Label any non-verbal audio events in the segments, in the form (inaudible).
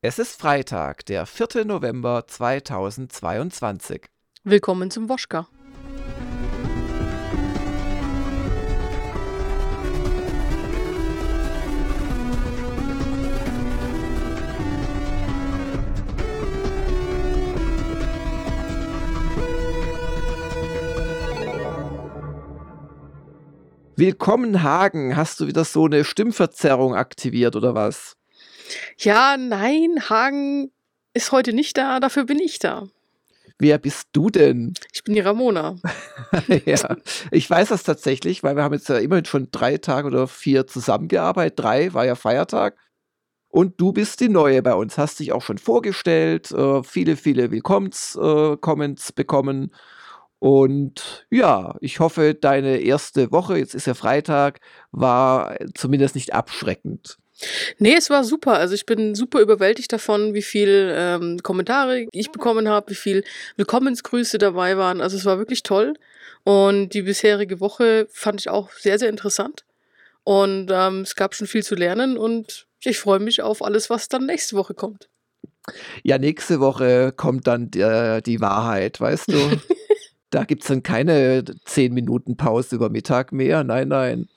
Es ist Freitag, der 4. November 2022. Willkommen zum Woschka. Willkommen Hagen, hast du wieder so eine Stimmverzerrung aktiviert oder was? Ja, nein, Hagen ist heute nicht da, dafür bin ich da. Wer bist du denn? Ich bin die Ramona. (laughs) ja, ich weiß das tatsächlich, weil wir haben jetzt ja immerhin schon drei Tage oder vier zusammengearbeitet. Drei war ja Feiertag. Und du bist die Neue bei uns, hast dich auch schon vorgestellt, äh, viele, viele Willkommens-Comments äh, bekommen. Und ja, ich hoffe, deine erste Woche, jetzt ist ja Freitag, war zumindest nicht abschreckend. Nee, es war super. Also ich bin super überwältigt davon, wie viel ähm, Kommentare ich bekommen habe, wie viel Willkommensgrüße dabei waren. Also es war wirklich toll. Und die bisherige Woche fand ich auch sehr, sehr interessant. Und ähm, es gab schon viel zu lernen und ich freue mich auf alles, was dann nächste Woche kommt. Ja, nächste Woche kommt dann die, die Wahrheit, weißt du? (laughs) Da gibt es dann keine zehn Minuten Pause über Mittag mehr. Nein, nein.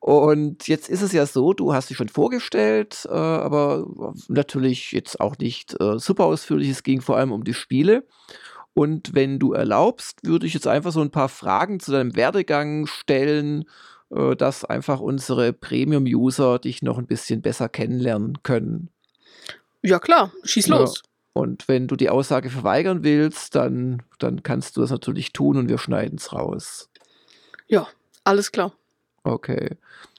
Und jetzt ist es ja so, du hast dich schon vorgestellt, äh, aber natürlich jetzt auch nicht äh, super ausführlich. Es ging vor allem um die Spiele. Und wenn du erlaubst, würde ich jetzt einfach so ein paar Fragen zu deinem Werdegang stellen, äh, dass einfach unsere Premium-User dich noch ein bisschen besser kennenlernen können. Ja, klar, schieß los. Und wenn du die Aussage verweigern willst, dann, dann kannst du das natürlich tun und wir schneiden es raus. Ja, alles klar. Okay.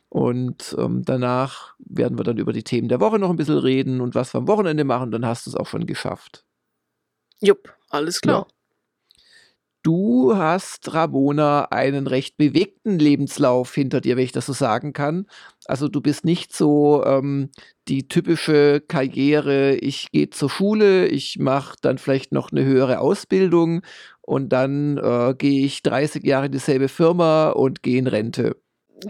Und ähm, danach werden wir dann über die Themen der Woche noch ein bisschen reden und was wir am Wochenende machen. Dann hast du es auch schon geschafft. Jupp, alles klar. Ja. Du hast, Ramona, einen recht bewegten Lebenslauf hinter dir, wenn ich das so sagen kann. Also du bist nicht so ähm, die typische Karriere, ich gehe zur Schule, ich mache dann vielleicht noch eine höhere Ausbildung und dann äh, gehe ich 30 Jahre in dieselbe Firma und gehe in Rente.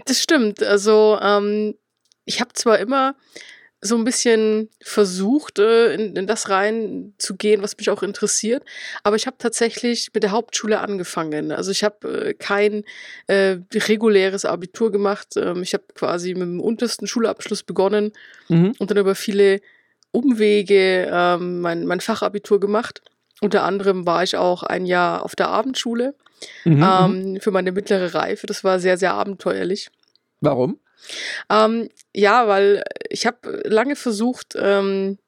Das stimmt. Also ähm, ich habe zwar immer so ein bisschen versucht, in, in das reinzugehen, was mich auch interessiert. Aber ich habe tatsächlich mit der Hauptschule angefangen. Also ich habe äh, kein äh, reguläres Abitur gemacht. Ähm, ich habe quasi mit dem untersten Schulabschluss begonnen mhm. und dann über viele Umwege ähm, mein, mein Fachabitur gemacht. Unter anderem war ich auch ein Jahr auf der Abendschule mhm, mhm. ähm, für meine mittlere Reife. Das war sehr, sehr abenteuerlich. Warum? Ähm, ja, weil ich habe lange versucht, ähm,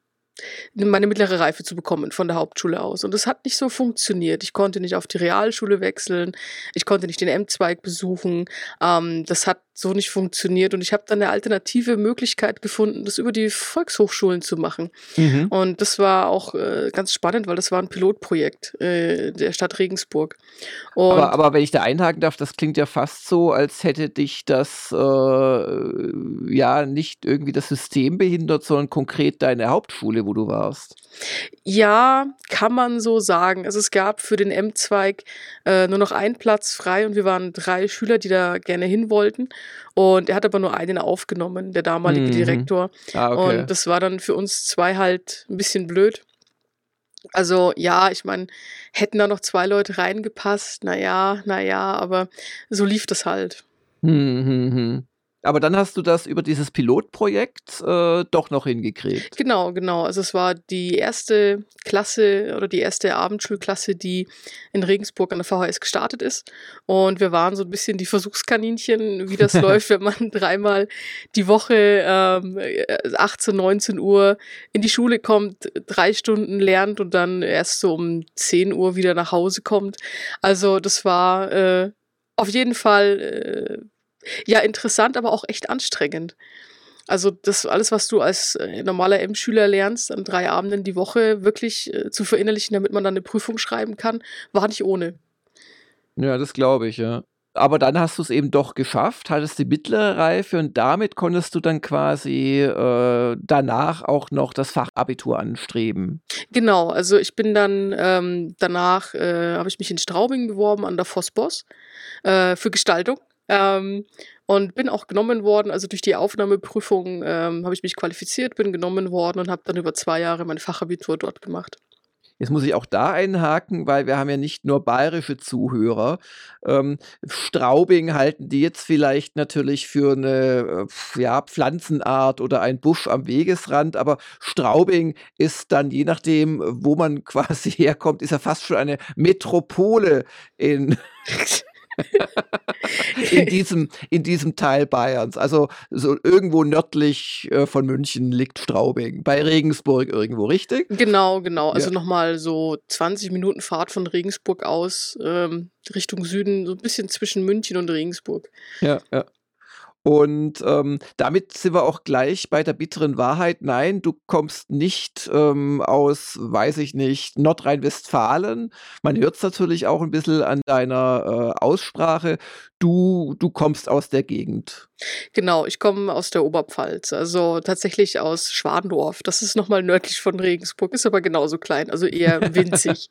meine mittlere Reife zu bekommen von der Hauptschule aus. Und das hat nicht so funktioniert. Ich konnte nicht auf die Realschule wechseln, ich konnte nicht den M-Zweig besuchen. Ähm, das hat so nicht funktioniert. Und ich habe dann eine alternative Möglichkeit gefunden, das über die Volkshochschulen zu machen. Mhm. Und das war auch äh, ganz spannend, weil das war ein Pilotprojekt äh, der Stadt Regensburg. Aber, aber, wenn ich da einhaken darf, das klingt ja fast so, als hätte dich das äh, ja nicht irgendwie das System behindert, sondern konkret deine Hauptschule, wo du warst. Ja, kann man so sagen. Also es gab für den M-Zweig äh, nur noch einen Platz frei und wir waren drei Schüler, die da gerne hin wollten. Und er hat aber nur einen aufgenommen, der damalige mhm. Direktor. Ah, okay. Und das war dann für uns zwei halt ein bisschen blöd. Also ja, ich meine, hätten da noch zwei Leute reingepasst, naja, naja, aber so lief das halt. Mhm. Aber dann hast du das über dieses Pilotprojekt äh, doch noch hingekriegt. Genau, genau. Also es war die erste Klasse oder die erste Abendschulklasse, die in Regensburg an der VHS gestartet ist. Und wir waren so ein bisschen die Versuchskaninchen, wie das (laughs) läuft, wenn man dreimal die Woche ähm, 18, 19 Uhr in die Schule kommt, drei Stunden lernt und dann erst so um 10 Uhr wieder nach Hause kommt. Also das war äh, auf jeden Fall äh, ja, interessant, aber auch echt anstrengend. Also das alles, was du als äh, normaler M-Schüler lernst, an drei Abenden die Woche wirklich äh, zu verinnerlichen, damit man dann eine Prüfung schreiben kann, war nicht ohne. Ja, das glaube ich, ja. Aber dann hast du es eben doch geschafft, hattest die mittlere Reife und damit konntest du dann quasi äh, danach auch noch das Fachabitur anstreben. Genau, also ich bin dann ähm, danach, äh, habe ich mich in Straubing beworben an der Vossboss äh, für Gestaltung Ähm, und bin auch genommen worden. Also durch die Aufnahmeprüfung ähm, habe ich mich qualifiziert, bin genommen worden und habe dann über zwei Jahre mein Fachabitur dort gemacht. Jetzt muss ich auch da einhaken, weil wir haben ja nicht nur bayerische Zuhörer. Ähm, Straubing halten die jetzt vielleicht natürlich für eine äh, ja, Pflanzenart oder ein Busch am Wegesrand, aber Straubing ist dann, je nachdem, wo man (laughs) quasi herkommt, ist ja fast schon eine Metropole in (laughs) in, diesem, in diesem Teil Bayerns. Also so irgendwo nördlich äh, von München liegt Straubing. Bei Regensburg irgendwo, richtig? Genau, genau. Also ja. nochmal so 20 Minuten Fahrt von Regensburg aus ähm, Richtung Süden, so ein bisschen zwischen München und Regensburg. Ja, ja. Und ähm, damit sind wir auch gleich bei der bitteren Wahrheit. Nein, du kommst nicht ähm, aus, weiß ich nicht, Nordrhein-Westfalen. Man hört es natürlich auch ein bisschen an deiner äh, Aussprache. Du, du kommst aus der Gegend. Genau, ich komme aus der Oberpfalz, also tatsächlich aus Schwandorf. Das ist nochmal nördlich von Regensburg, ist aber genauso klein, also eher (laughs) winzig.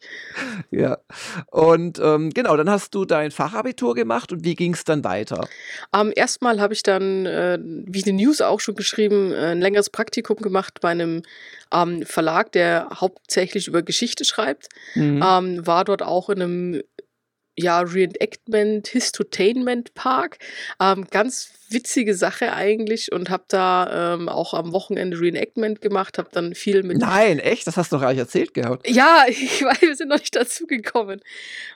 ja, und ähm, genau, dann hast du dein Fachabitur gemacht und wie ging es dann weiter? Ähm, erstmal habe ich dann, äh, wie die News auch schon geschrieben, äh, ein längeres Praktikum gemacht bei einem ähm, Verlag, der hauptsächlich über Geschichte schreibt. Mhm. Ähm, war dort auch in einem ja, Reenactment, Histotainment Park. Ähm, ganz witzige Sache eigentlich und habe da ähm, auch am Wochenende Reenactment gemacht, habe dann viel mit. Nein, echt? Das hast du doch gar nicht erzählt gehabt. Ja, (laughs) ich weiß, wir sind noch nicht dazu gekommen.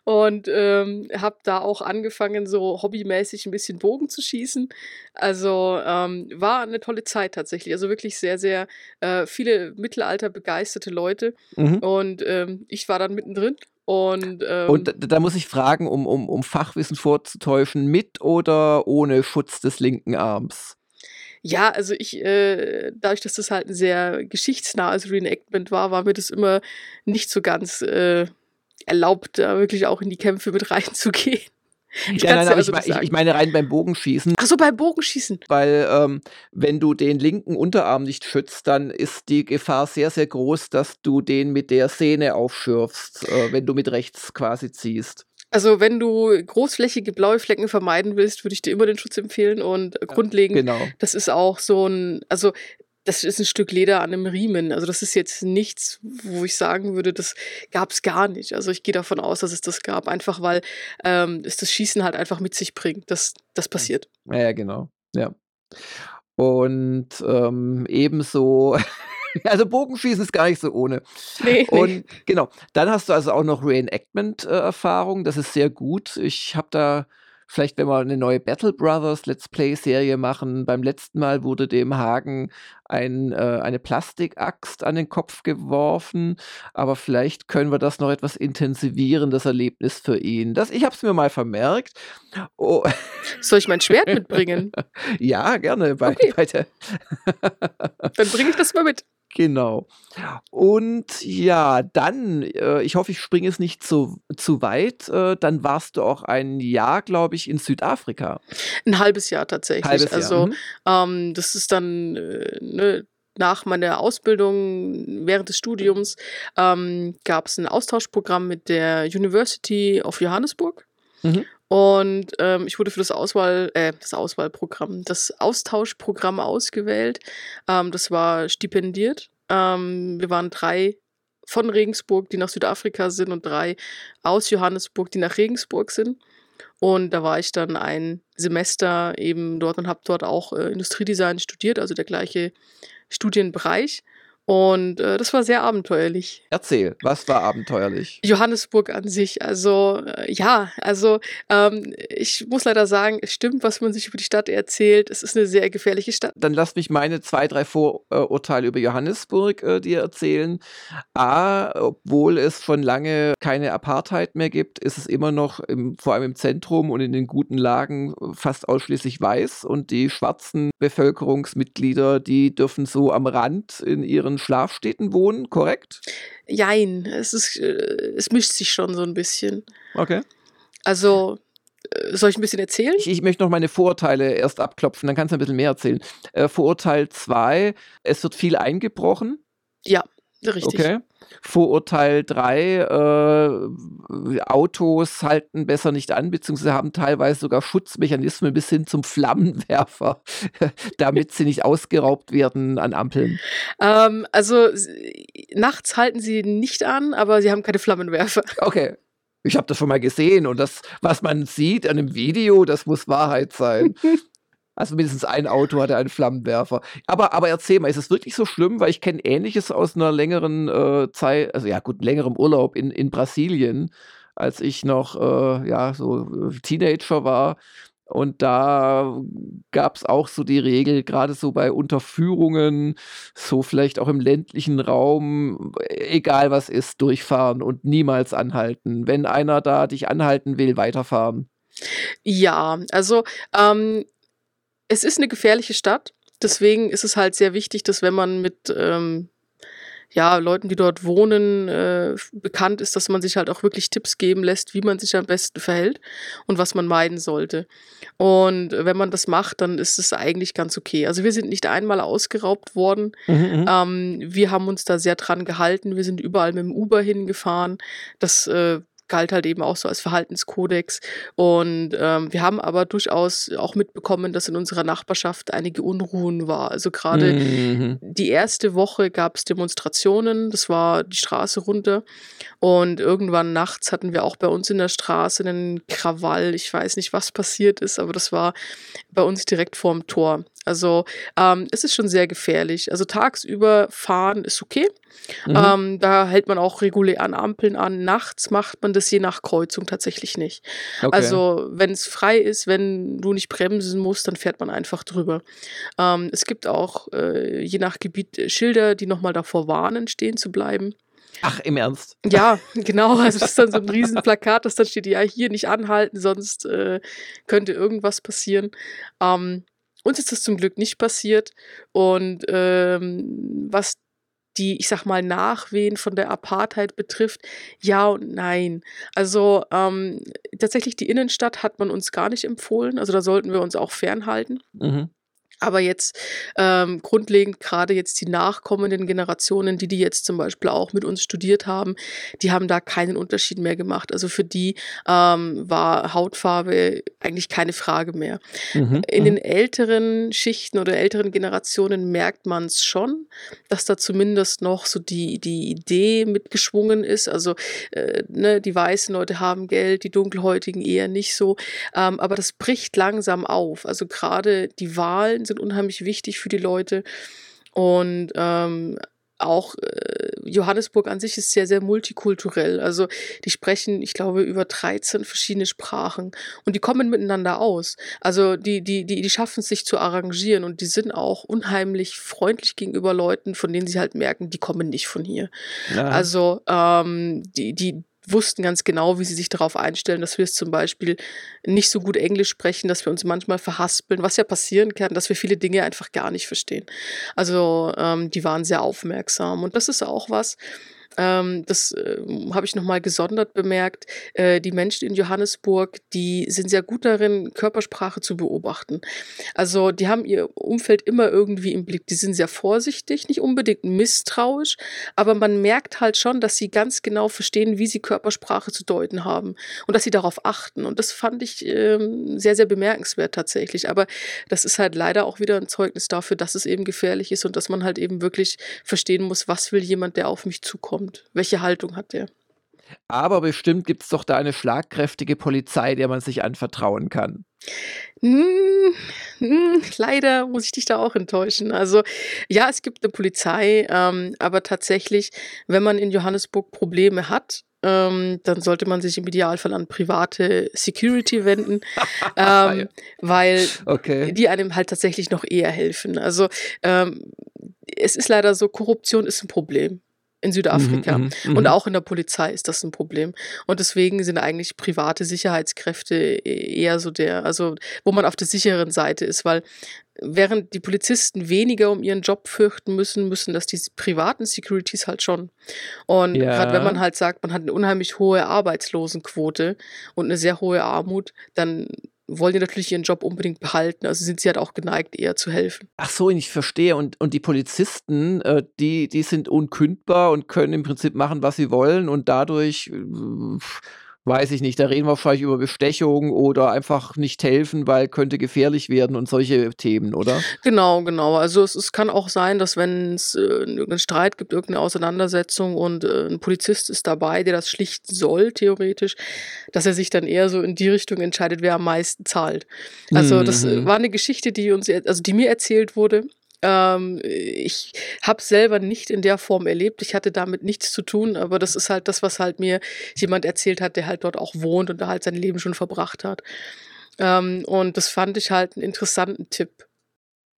Und ähm, habe da auch angefangen, so hobbymäßig ein bisschen Bogen zu schießen. Also ähm, war eine tolle Zeit tatsächlich. Also wirklich sehr, sehr äh, viele Mittelalter begeisterte Leute. Mhm. Und ähm, ich war dann mittendrin und, ähm, und da, da, muss ich fragen, um, um, um Fachwissen vorzutäuschen, mit oder ohne Schutz des linken Arms? Ja, also ich, äh, dadurch, dass das halt ein sehr geschichtsnahes Reenactment war, war mir das immer nicht so ganz äh, erlaubt, da wirklich auch in die Kämpfe mit (laughs) reinzugehen. Ich ja, nein, nein, also ich, ich, meine rein beim Bogenschießen. Ach so, beim Bogenschießen. Weil ähm, wenn du den linken Unterarm nicht schützt, dann ist die Gefahr sehr, sehr groß, dass du den mit der Sehne aufschürfst, äh, wenn du mit rechts quasi ziehst. Also wenn du großflächige blaue Flecken vermeiden willst, würde ich dir immer den Schutz empfehlen und ja, grundlegend, genau. das ist auch so ein, also das ist ein Stück Leder an einem Riemen. Also das ist jetzt nichts, wo ich sagen würde, das gab es gar nicht. Also ich gehe davon aus, dass es das gab, einfach weil ähm, es das Schießen halt einfach mit sich bringt. dass das passiert. Ja, genau. Ja. Und ähm, ebenso, (laughs) also Bogenschießen ist gar nicht so ohne. Nee, Und nee. genau, dann hast du also auch noch Reenactment-Erfahrung. Das ist sehr gut. Ich habe da Vielleicht, wenn wir eine neue Battle Brothers Let's Play-Serie machen. Beim letzten Mal wurde dem Hagen ein, äh, eine Plastikaxt an den Kopf geworfen, aber vielleicht können wir das noch etwas intensivieren, das Erlebnis für ihn. Das, ich habe es mir mal vermerkt. Oh. Soll ich mein Schwert (laughs) mitbringen? ja, gerne. Bei, okay. bei Dann bringe ich das mal mit. Genau. Und ja, dann, äh, ich hoffe, ich springe es nicht zu, zu weit, äh, dann warst du auch ein Jahr, glaube ich, in Südafrika. Ein halbes Jahr tatsächlich. Halbes also Jahr. Mhm. Ähm, das ist dann äh, ne, nach meiner Ausbildung während des Studiums ähm, gab es ein Austauschprogramm mit der University of Johannesburg. Mhm. Und ähm, ich wurde für das Auswahl, äh, das Auswahlprogramm, das Austauschprogramm ausgewählt. Ähm, das war stipendiert. Ähm, wir waren drei von Regensburg, die nach Südafrika sind und drei aus Johannesburg, die nach Regensburg sind. Und da war ich dann ein Semester eben dort und habe dort auch äh, Industriedesign studiert, also der gleiche Studienbereich. Und äh, das war sehr abenteuerlich. Erzähl, was war abenteuerlich? Johannesburg an sich. Also äh, ja, also ähm, ich muss leider sagen, es stimmt, was man sich über die Stadt erzählt. Es ist eine sehr gefährliche Stadt. Dann lass mich meine zwei, drei Vorurteile über Johannesburg äh, dir erzählen. A, obwohl es schon lange keine Apartheid mehr gibt, ist es immer noch im, vor allem im Zentrum und in den guten Lagen fast ausschließlich weiß. Und die schwarzen Bevölkerungsmitglieder, die dürfen so am Rand in ihren Schlafstädten wohnen, korrekt? Jein, es, ist, äh, es mischt sich schon so ein bisschen. Okay. Also, äh, soll ich ein bisschen erzählen? Ich, ich, möchte noch meine Vorurteile erst abklopfen, dann kannst du ein bisschen mehr erzählen. Äh, Vorurteil 2, es wird viel eingebrochen. Ja, richtig. Okay. Vorurteil 3, äh, Autos halten besser nicht an, beziehungsweise haben teilweise sogar Schutzmechanismen bis hin zum Flammenwerfer, (laughs) damit sie nicht ausgeraubt werden an Ampeln. Ähm, also nachts halten sie nicht an, aber sie haben keine Flammenwerfer. (laughs) Okay. Ich habe das schon mal gesehen und das, was man sieht an einem Video, das muss Wahrheit sein. (laughs) Also mindestens ein Auto hatte einen Flammenwerfer. Aber, aber erzähl mal, ist es wirklich so schlimm? Weil ich kenne Ähnliches aus einer längeren äh, Zeit, also ja gut, längerem Urlaub in, in Brasilien, als ich noch äh, ja so äh, Teenager war. Und da gab es auch so die Regel, gerade so bei Unterführungen, so vielleicht auch im ländlichen Raum, egal was ist, durchfahren und niemals anhalten. Wenn einer da dich anhalten will, weiterfahren. Ja, also ähm, es ist eine gefährliche Stadt. Deswegen ist es halt sehr wichtig, dass wenn man mit ähm, ja, Leuten, die dort wohnen, äh, bekannt ist, dass man sich halt auch wirklich Tipps geben lässt, wie man sich am besten verhält und was man meiden sollte. Und wenn man das macht, dann ist es eigentlich ganz okay. Also wir sind nicht einmal ausgeraubt worden. Mhm, mhm. ähm, wir haben uns da sehr dran gehalten. Wir sind überall mit dem Uber hingefahren. Das äh, galt halt eben auch so als Verhaltenskodex. Und ähm, wir haben aber durchaus auch mitbekommen, dass in unserer Nachbarschaft einige Unruhen war. Also gerade mhm. die erste Woche gab es Demonstrationen, das war die Straße runter. Und irgendwann nachts hatten wir auch bei uns in der Straße einen Krawall. Ich weiß nicht, was passiert ist, aber das war bei uns direkt vorm Tor. Also ähm, es ist schon sehr gefährlich. Also tagsüber fahren ist okay. Mhm. Ähm, da hält man auch regulär an Ampeln an. Nachts macht man das je nach Kreuzung tatsächlich nicht. Okay. Also wenn es frei ist, wenn du nicht bremsen musst, dann fährt man einfach drüber. Ähm, es gibt auch äh, je nach Gebiet Schilder, die nochmal davor warnen, stehen zu bleiben. Ach, im Ernst? Ja, (laughs) genau. Also das ist dann so ein Riesenplakat, das dann steht, ja, hier nicht anhalten, sonst äh, könnte irgendwas passieren. Ähm, uns ist das zum Glück nicht passiert. Und ähm, was die, ich sag mal, Nachwehen von der Apartheid betrifft, ja und nein. Also ähm, tatsächlich die Innenstadt hat man uns gar nicht empfohlen. Also da sollten wir uns auch fernhalten. Mhm. Aber jetzt ähm, grundlegend gerade jetzt die nachkommenden Generationen, die die jetzt zum Beispiel auch mit uns studiert haben, die haben da keinen Unterschied mehr gemacht. Also für die ähm, war Hautfarbe eigentlich keine Frage mehr. Mhm, In den mhm. älteren Schichten oder älteren Generationen merkt man es schon, dass da zumindest noch so die, die Idee mitgeschwungen ist. Also äh, ne, die weißen Leute haben Geld, die dunkelhäutigen eher nicht so. Ähm, aber das bricht langsam auf. Also gerade die Wahlen sind unheimlich wichtig für die Leute. Und ähm, auch äh, Johannesburg an sich ist sehr, sehr multikulturell. Also die sprechen, ich glaube, über 13 verschiedene Sprachen und die kommen miteinander aus. Also die, die, die, die schaffen es sich zu arrangieren und die sind auch unheimlich freundlich gegenüber Leuten, von denen sie halt merken, die kommen nicht von hier. Ja. Also ähm, die, die, wussten ganz genau, wie sie sich darauf einstellen, dass wir es zum Beispiel nicht so gut Englisch sprechen, dass wir uns manchmal verhaspeln, was ja passieren kann, dass wir viele Dinge einfach gar nicht verstehen. Also ähm, die waren sehr aufmerksam und das ist auch was, ähm, das äh, habe ich nochmal gesondert bemerkt. Äh, die Menschen in Johannesburg, die sind sehr gut darin, Körpersprache zu beobachten. Also die haben ihr Umfeld immer irgendwie im Blick. Die sind sehr vorsichtig, nicht unbedingt misstrauisch, aber man merkt halt schon, dass sie ganz genau verstehen, wie sie Körpersprache zu deuten haben und dass sie darauf achten. Und das fand ich ähm, sehr, sehr bemerkenswert tatsächlich. Aber das ist halt leider auch wieder ein Zeugnis dafür, dass es eben gefährlich ist und dass man halt eben wirklich verstehen muss, was will jemand, der auf mich zukommt kommt. Welche Haltung hat der? Aber bestimmt gibt es doch da eine schlagkräftige Polizei, der man sich anvertrauen kann. Hm, hm, leider muss ich dich da auch enttäuschen. Also ja, es gibt eine Polizei, ähm, aber tatsächlich, wenn man in Johannesburg Probleme hat, ähm, dann sollte man sich im Idealfall an private Security wenden, (laughs) ähm, ja. weil okay. die einem halt tatsächlich noch eher helfen. Also ähm, es ist leider so, Korruption ist ein Problem in Südafrika. Mhm, mhm, und mhm. auch in der Polizei ist das ein Problem. Und deswegen sind eigentlich private Sicherheitskräfte e-, eher so der, also wo man auf der sicheren Seite ist, weil während die Polizisten weniger um ihren Job fürchten müssen, müssen das die privaten Securities halt schon. Und ja. gerade wenn man halt sagt, man hat eine unheimlich hohe Arbeitslosenquote und eine sehr hohe Armut, dann wollen die natürlich ihren Job unbedingt behalten. Also sind sie halt auch geneigt, eher zu helfen. Ach so, ich verstehe. Und, und die Polizisten, äh, die, die sind unkündbar und können im Prinzip machen, was sie wollen und dadurch äh, weiß ich nicht, da reden wir wahrscheinlich über Bestechung oder einfach nicht helfen, weil könnte gefährlich werden und solche Themen, oder? Genau, genau. Also es, es kann auch sein, dass wenn es äh, irgendeinen Streit gibt, irgendeine Auseinandersetzung und äh, ein Polizist ist dabei, der das schlichten soll, theoretisch, dass er sich dann eher so in die Richtung entscheidet, wer am meisten zahlt. Also das äh, mhm. war eine Geschichte, die uns, also die mir erzählt wurde ähm, ich habe selber nicht in der Form erlebt. Ich hatte damit nichts zu tun, aber das ist halt das, was halt mir jemand erzählt hat, der halt dort auch wohnt und da halt sein Leben schon verbracht hat. Ähm, und das fand ich halt einen interessanten Tipp.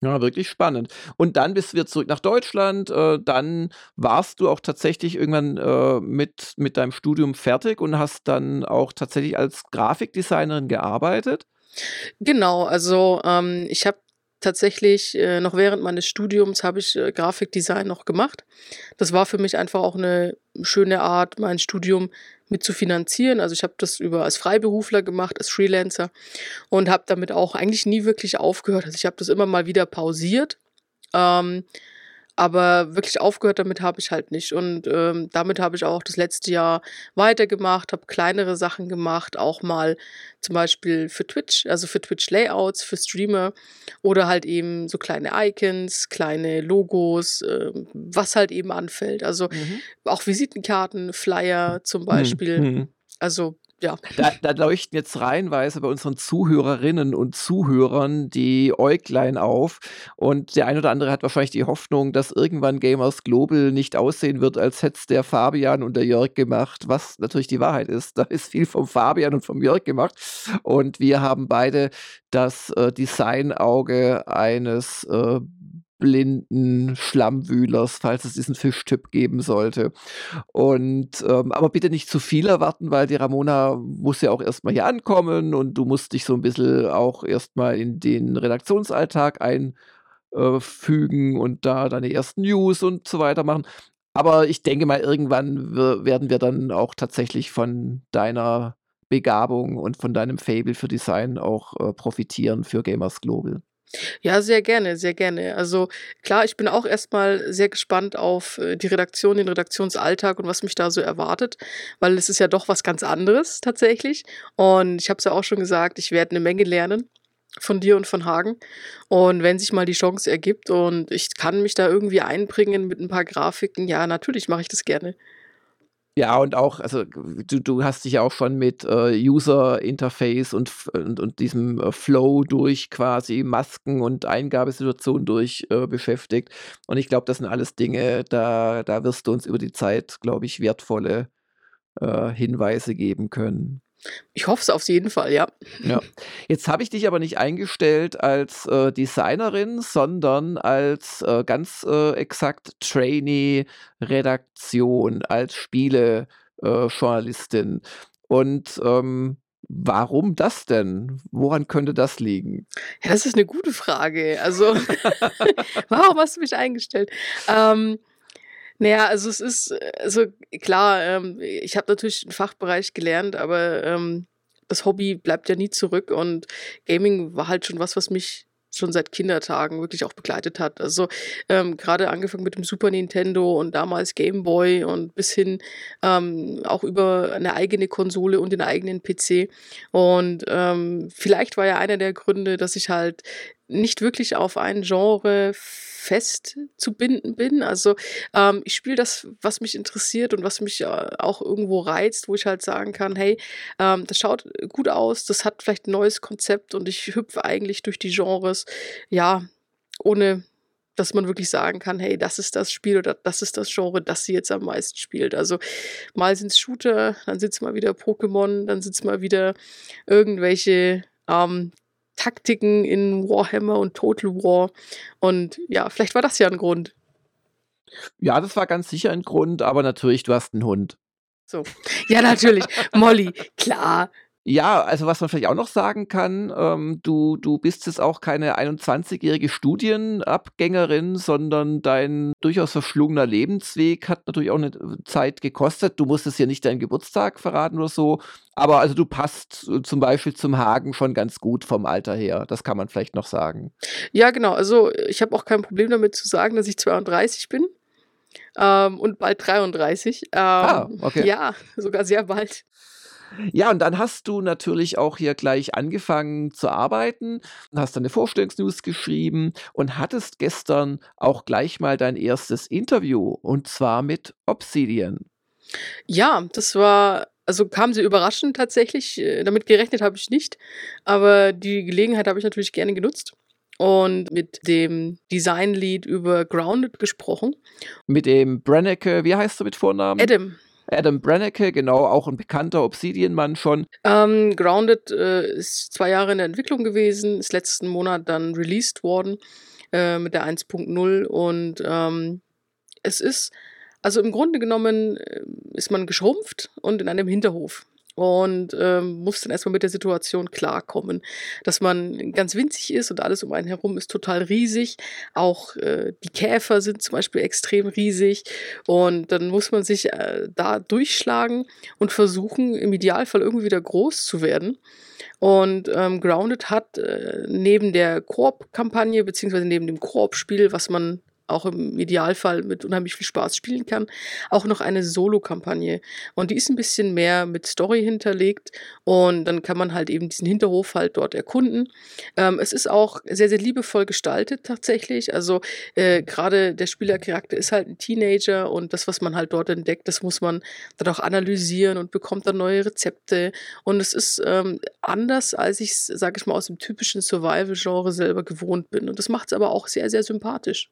Ja, wirklich spannend. Und dann bist du wieder zurück nach Deutschland. Äh, dann warst du auch tatsächlich irgendwann äh, mit, mit deinem Studium fertig und hast dann auch tatsächlich als Grafikdesignerin gearbeitet. Genau, also ähm, ich habe tatsächlich äh, noch während meines Studiums habe ich äh, Grafikdesign noch gemacht. Das war für mich einfach auch eine schöne Art, mein Studium mit zu finanzieren. Also ich habe das über als Freiberufler gemacht, als Freelancer und habe damit auch eigentlich nie wirklich aufgehört. Also ich habe das immer mal wieder pausiert. Ähm, aber wirklich aufgehört damit habe ich halt nicht. Und ähm, damit habe ich auch das letzte Jahr weitergemacht, habe kleinere Sachen gemacht, auch mal zum Beispiel für Twitch, also für Twitch-Layouts, für Streamer oder halt eben so kleine Icons, kleine Logos, äh, was halt eben anfällt. Also mhm. auch Visitenkarten, Flyer zum mhm. Beispiel. Mhm. Also ja. Da, da, leuchten jetzt reihenweise bei unseren Zuhörerinnen und Zuhörern die Äuglein auf. Und der ein oder andere hat wahrscheinlich die Hoffnung, dass irgendwann Gamers Global nicht aussehen wird, als hätte es der Fabian und der Jörg gemacht, was natürlich die Wahrheit ist. Da ist viel vom Fabian und vom Jörg gemacht. Und wir haben beide das äh, Designauge eines äh, blinden Schlammwühlers, falls es diesen Fischtyp geben sollte. Und ähm, aber bitte nicht zu viel erwarten, weil die Ramona muss ja auch erstmal hier ankommen und du musst dich so ein bisschen auch erstmal in den Redaktionsalltag einfügen und da deine ersten News und so weiter machen. Aber ich denke mal, irgendwann werden wir dann auch tatsächlich von deiner Begabung und von deinem Fable für Design auch äh, profitieren für Gamers Global. Ja, sehr gerne, sehr gerne. Also klar, ich bin auch erstmal sehr gespannt auf äh, die Redaktion, den Redaktionsalltag und was mich da so erwartet, weil es ist ja doch was ganz anderes tatsächlich. Und ich habe es ja auch schon gesagt, ich werde eine Menge lernen von dir und von Hagen. Und wenn sich mal die Chance ergibt und ich kann mich da irgendwie einbringen mit ein paar Grafiken, ja, natürlich mache ich das gerne. Ja, und auch, also du, du hast dich ja auch schon mit äh, User Interface und, und, und diesem äh, Flow durch quasi Masken und Eingabesituationen durch äh, beschäftigt. Und ich glaube, das sind alles Dinge, da, da wirst du uns über die Zeit, glaube ich, wertvolle äh, Hinweise geben können. Ich hoffe es auf jeden Fall, ja. Ja. Jetzt habe ich dich aber nicht eingestellt als äh, Designerin, sondern als äh, ganz äh, exakt Trainee-Redaktion, als Spiele-Journalistin. Und ähm, warum das denn? Woran könnte das liegen? Ja, das ist eine gute Frage. Also, (laughs) warum hast du mich eingestellt? Ähm, naja, also es ist, also klar, ähm, ich habe natürlich einen Fachbereich gelernt, aber ähm, das Hobby bleibt ja nie zurück und Gaming war halt schon was, was mich schon seit Kindertagen wirklich auch begleitet hat. Also ähm, gerade angefangen mit dem Super Nintendo und damals Game Boy und bis hin ähm, auch über eine eigene Konsole und den eigenen PC. Und ähm, vielleicht war ja einer der Gründe, dass ich halt nicht wirklich auf ein Genre festzubinden bin. Also ähm, ich spiele das, was mich interessiert und was mich äh, auch irgendwo reizt, wo ich halt sagen kann, hey, ähm, das schaut gut aus, das hat vielleicht ein neues Konzept und ich hüpfe eigentlich durch die Genres, ja, ohne dass man wirklich sagen kann, hey, das ist das Spiel oder das ist das Genre, das sie jetzt am meisten spielt. Also mal sind es Shooter, dann sind es mal wieder Pokémon, dann sind es mal wieder irgendwelche ähm, Taktiken in Warhammer und Total War. Und ja, vielleicht war das ja ein Grund. Ja, das war ganz sicher ein Grund, aber natürlich, du hast einen Hund. So. Ja, natürlich. Molly, klar. Ja, also was man vielleicht auch noch sagen kann, ähm, du, du bist jetzt auch keine 21-jährige Studienabgängerin, sondern dein durchaus verschlungener Lebensweg hat natürlich auch eine Zeit gekostet. Du musstest ja nicht deinen Geburtstag verraten oder so, aber also du passt äh, zum Beispiel zum Hagen schon ganz gut vom Alter her. Das kann man vielleicht noch sagen. Ja, genau. Also ich habe auch kein Problem damit zu sagen, dass ich 32 bin. Ähm, und bald 33. Ähm, Ah, okay. ja, sogar sehr bald. Ja, und dann hast du natürlich auch hier gleich angefangen zu arbeiten, hast deine Vorstellungsnews geschrieben und hattest gestern auch gleich mal dein erstes Interview und zwar mit Obsidian. Ja, das war also kam sehr überraschend tatsächlich. Äh, damit gerechnet habe ich nicht, aber die Gelegenheit habe ich natürlich gerne genutzt und mit dem Design-Lead über Grounded gesprochen. Mit dem Brennecke, wie heißt du mit Vornamen? Adam. Adam Brennecke, genau, auch ein bekannter Obsidian-Mann schon. Ähm, Grounded äh, ist zwei Jahre in der Entwicklung gewesen, ist letzten Monat dann released worden äh, mit der 1.0 und ähm, es ist, also im Grunde genommen äh, ist man geschrumpft und in einem Hinterhof und ähm, muss dann erstmal mit der Situation klarkommen, dass man ganz winzig ist und alles um einen herum ist total riesig. Auch äh, die Käfer sind zum Beispiel extrem riesig und dann muss man sich äh, da durchschlagen und versuchen, im Idealfall irgendwie wieder groß zu werden. Und ähm, Grounded hat äh, neben der Koop-Kampagne, beziehungsweise neben dem Koop-Spiel, was man auch im Idealfall mit unheimlich viel Spaß spielen kann, auch noch eine Solo-Kampagne. Und die ist ein bisschen mehr mit Story hinterlegt und dann kann man halt eben diesen Hinterhof halt dort erkunden. Ähm, es ist auch sehr, sehr liebevoll gestaltet tatsächlich. Also äh, gerade der Spielercharakter ist halt ein Teenager und das, was man halt dort entdeckt, das muss man dann auch analysieren und bekommt dann neue Rezepte. Und es ist ähm, anders, als ich es, sage ich mal, aus dem typischen Survival-Genre selber gewohnt bin. Und das macht es aber auch sehr, sehr sympathisch.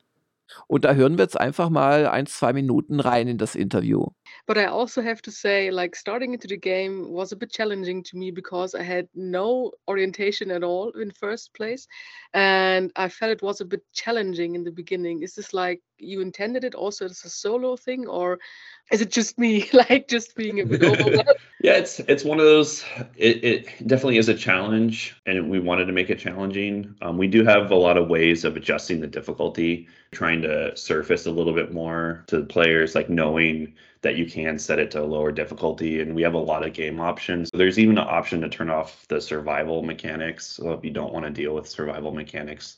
Und da hören wir jetzt einfach mal ein, zwei Minuten rein in das Interview. But I also have to say, like, starting into the game was a bit challenging to me because I had no orientation at all in first place. And I felt it was a bit challenging in the beginning. Is this like you intended it also as a solo thing, or is it just me, (laughs) like, just being a bit overwhelmed? (laughs) Yeah, it's it's one of those. It, it definitely is a challenge, and we wanted to make it challenging. Um, we do have a lot of ways of adjusting the difficulty, trying to surface a little bit more to the players, like knowing that you can set it to a lower difficulty, and we have a lot of game options. So there's even an option to turn off the survival mechanics. So if you don't want to deal with survival mechanics,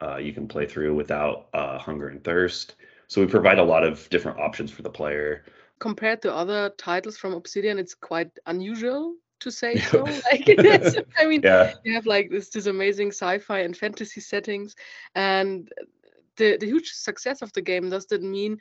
uh, you can play through without uh, hunger and thirst. So we provide a lot of different options for the player compared to other titles from Obsidian, it's quite unusual to say (laughs) so. like. (laughs) I mean, yeah. you have like this, this amazing sci-fi and fantasy settings, and the the huge success of the game does that mean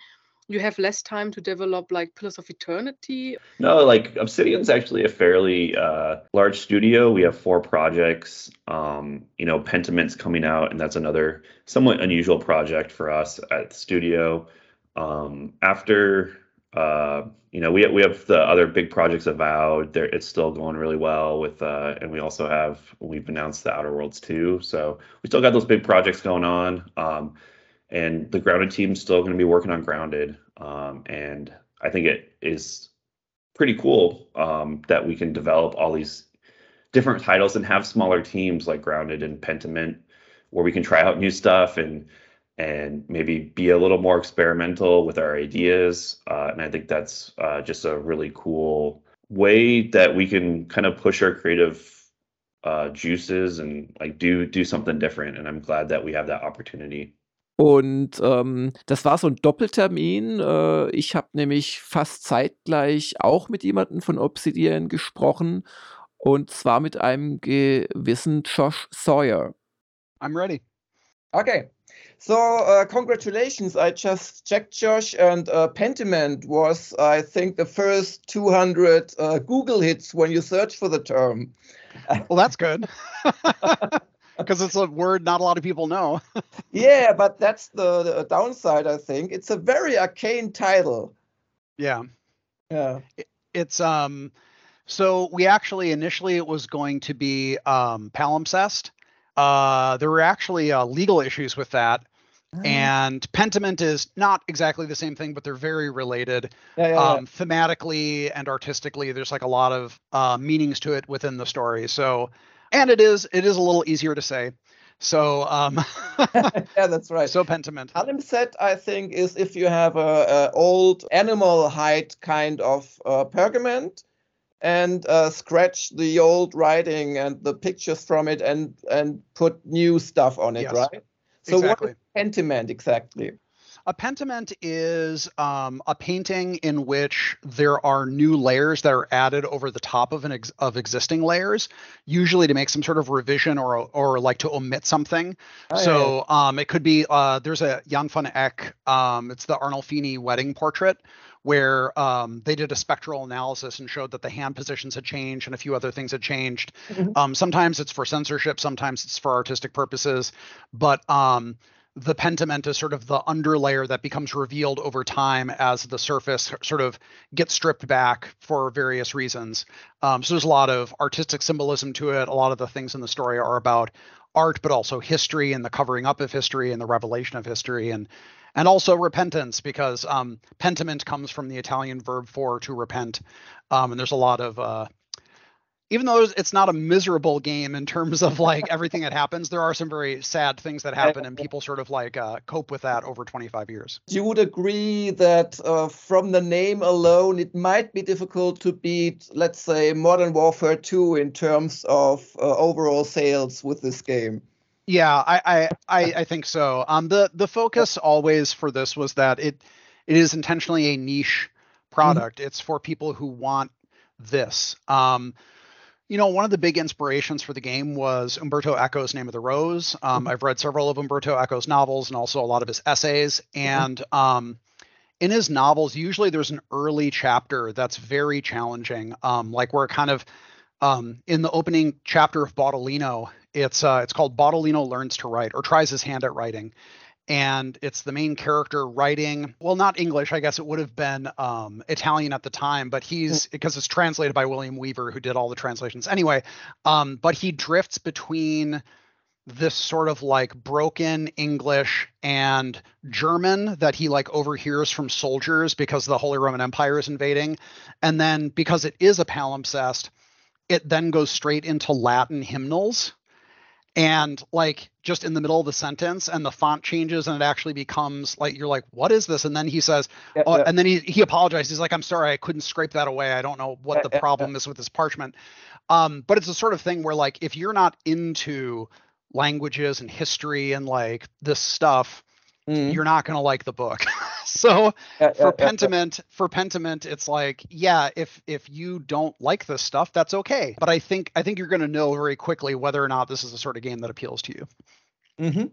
you have less time to develop like Pillars of Eternity? No, like Obsidian's actually a fairly uh, large studio. We have four projects. Um, you know, Pentiment's coming out, and that's another somewhat unusual project for us at the studio. Um, after uh, you know, we we have the other big projects avowed. There, it's still going really well with, uh, and we also have we've announced the Outer Worlds too. So we still got those big projects going on. Um, and the Grounded team's still going to be working on Grounded. Um, and I think it is pretty cool um, that we can develop all these different titles and have smaller teams like Grounded and Pentiment, where we can try out new stuff and and maybe be a little more experimental with our ideas. Uh, and I think that's uh, just a really cool way that we can kind of push our creative uh, juices and like do do something different. And I'm glad that we have that opportunity. Und ähm, das war so ein Doppeltermin. Äh, ich habe nämlich fast zeitgleich auch mit jemandem von Obsidian gesprochen und zwar mit einem gewissen Josh Sawyer. I'm ready. Okay. So, uh, congratulations. I just checked, Josh, and uh, Pentiment was, I think, the first 200 uh, Google hits when you search for the term. Well, that's good. (laughs) Because it's a word not a lot of people know. (laughs) yeah, but that's the, the downside, I think. It's a very arcane title. Yeah. Yeah. It, it's um so we actually initially it was going to be um palimpsest. Uh there were actually uh, legal issues with that And Pentiment is not exactly the same thing, but they're very related. Ja, ja, Um, thematically and artistically, there's like a lot of uh, meanings to it within the story. So, and it is it is a little easier to say. So, um, (laughs) yeah, that's right. so Pentiment. Palimpsest, I think, is if you have a, a old animal hide kind of uh, pergament and uh, scratch the old writing and the pictures from it and and put new stuff on it, Yes. right? So Exactly. what is pentiment exactly? A pentiment is um, a painting in which there are new layers that are added over the top of an ex- of existing layers, usually to make some sort of revision or or like to omit something. Yeah, so um, it could be uh, there's a Jan van Eyck, um, it's the Arnolfini wedding portrait, where um, they did a spectral analysis and showed that the hand positions had changed and a few other things had changed. Mhm. Um, sometimes it's for censorship, sometimes it's for artistic purposes, but um, the pentiment is sort of the underlayer that becomes revealed over time as the surface sort of gets stripped back for various reasons. Um, so there's a lot of artistic symbolism to it. A lot of the things in the story are about art, but also history and the covering up of history and the revelation of history and and also repentance because um, pentiment comes from the Italian verb for to repent, um, and there's a lot of uh, even though it's- not a miserable game in terms of like everything that happens, there are some very sad things that happen, and people sort of like uh, cope with that over 25 years. You would agree that uh, from the name alone, it might be difficult to beat, let's say, Modern Warfare 2 in terms of uh, overall sales with this game. Yeah, I, I I I think so. Um, the the focus always for this was that it it is intentionally a niche product. It's for people who want this. Um, you know, one of the big inspirations for the game was Umberto Eco's Name of the Rose. Um, I've read several of Umberto Eco's novels and also a lot of his essays. And um, in his novels, usually there's an early chapter that's very challenging, um, like where kind of um, in the opening chapter of Bottolino, it's uh, it's called Bottolino learns to write or tries his hand at writing, and it's the main character writing. Well, not English, I guess it would have been um, Italian at the time, but he's because it's translated by William Weaver, who did all the translations. Anyway, um, but he drifts between this sort of like broken English and German that he like overhears from soldiers because the Holy Roman Empire is invading. And then because it is a palimpsest, it then goes straight into Latin hymnals and like just in the middle of the sentence and the font changes and it actually becomes like you're like what is this? And then he says Yeah, oh, yeah. and then he he apologizes he's like i'm sorry i couldn't scrape that away. I don't know what the problem is with this parchment. Um but it's a sort of thing where like if you're not into languages and history and like this stuff Mhm. you're not going to like the book (laughs) so Yeah, for yeah, yeah, pentiment for pentiment it's like yeah if if you don't like this stuff that's okay but i think i think you're going to know very quickly whether or not this is the sort of game that appeals to you Mhm.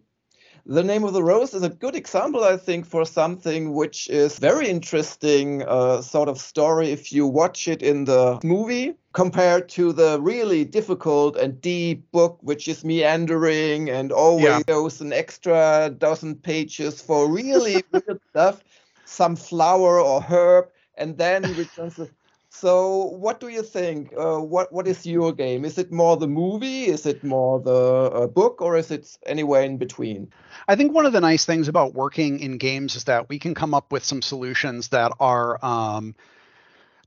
The Name of the Rose is a good example, I think, for something which is very interesting uh, sort of story if you watch it in the movie compared to the really difficult and deep book, which is meandering and always Yeah. goes an extra dozen pages for really (laughs) weird stuff, some flower or herb, and then returns to (laughs) so, what do you think? Uh, what what is your game? Is it more the movie? Is it more the uh, book, or is it anywhere in between? i think one of the nice things about working in games is that we can come up with some solutions that are um,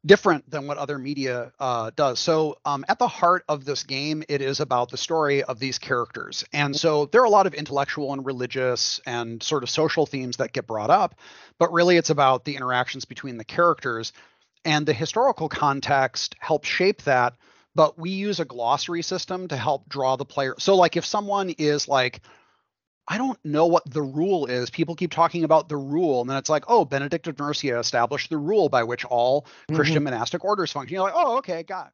different than what other media uh, does. So, um, at the heart of this game, it is about the story of these characters. And so, there are a lot of intellectual and religious and sort of social themes that get brought up, but really it's about the interactions between the characters. And the historical context helps shape that. But we use a glossary system to help draw the player. So, like, if someone is like, I don't know what the rule is. People keep talking about the rule, and then it's like, oh, Benedict of Nursia established the rule by which all Christian monastic orders function. You're like, oh, okay, got it.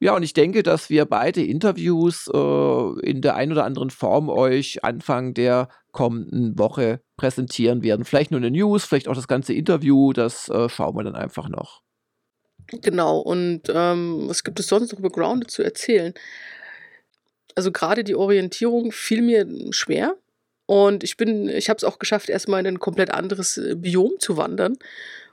Ja, und ich denke, dass wir beide Interviews äh, in der einen oder anderen Form euch Anfang der kommenden Woche präsentieren werden. Vielleicht nur eine News, vielleicht auch das ganze Interview, das äh, schauen wir dann einfach noch. Genau, und ähm, was gibt es sonst noch über Grounded zu erzählen? Also gerade die Orientierung fiel mir schwer und ich bin, ich habe es auch geschafft, erstmal in ein komplett anderes äh, Biom zu wandern.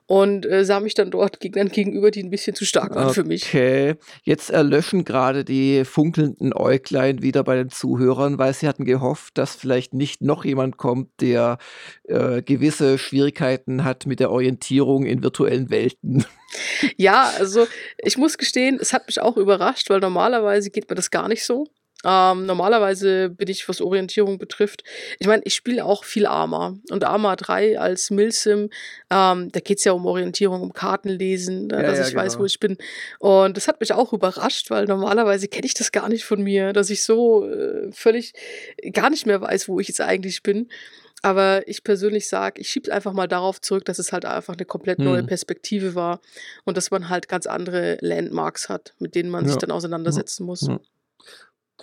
und äh, sah mich dann dort Gegnern gegenüber, die ein bisschen zu stark waren okay. für mich. Okay, jetzt erlöschen gerade die funkelnden Äuglein wieder bei den Zuhörern, weil sie hatten gehofft, dass vielleicht nicht noch jemand kommt, der äh, gewisse Schwierigkeiten hat mit der Orientierung in virtuellen Welten. (laughs) Ja, also ich muss gestehen, es hat mich auch überrascht, weil normalerweise geht mir das gar nicht so. Ähm, normalerweise bin ich, was Orientierung betrifft, ich meine, ich spiele auch viel Arma. Und Arma 3 als Milsim, ähm, da geht es ja um Orientierung, um Kartenlesen, ne, Ja, dass ja, ich weiß, genau. wo ich bin. Und das hat mich auch überrascht, weil normalerweise kenne ich das gar nicht von mir, dass ich so äh, völlig gar nicht mehr weiß, wo ich jetzt eigentlich bin. Aber ich persönlich sage, ich schiebe es einfach mal darauf zurück, dass es halt einfach eine komplett neue Hm. Perspektive war und dass man halt ganz andere Landmarks hat, mit denen man sich Ja. dann auseinandersetzen muss.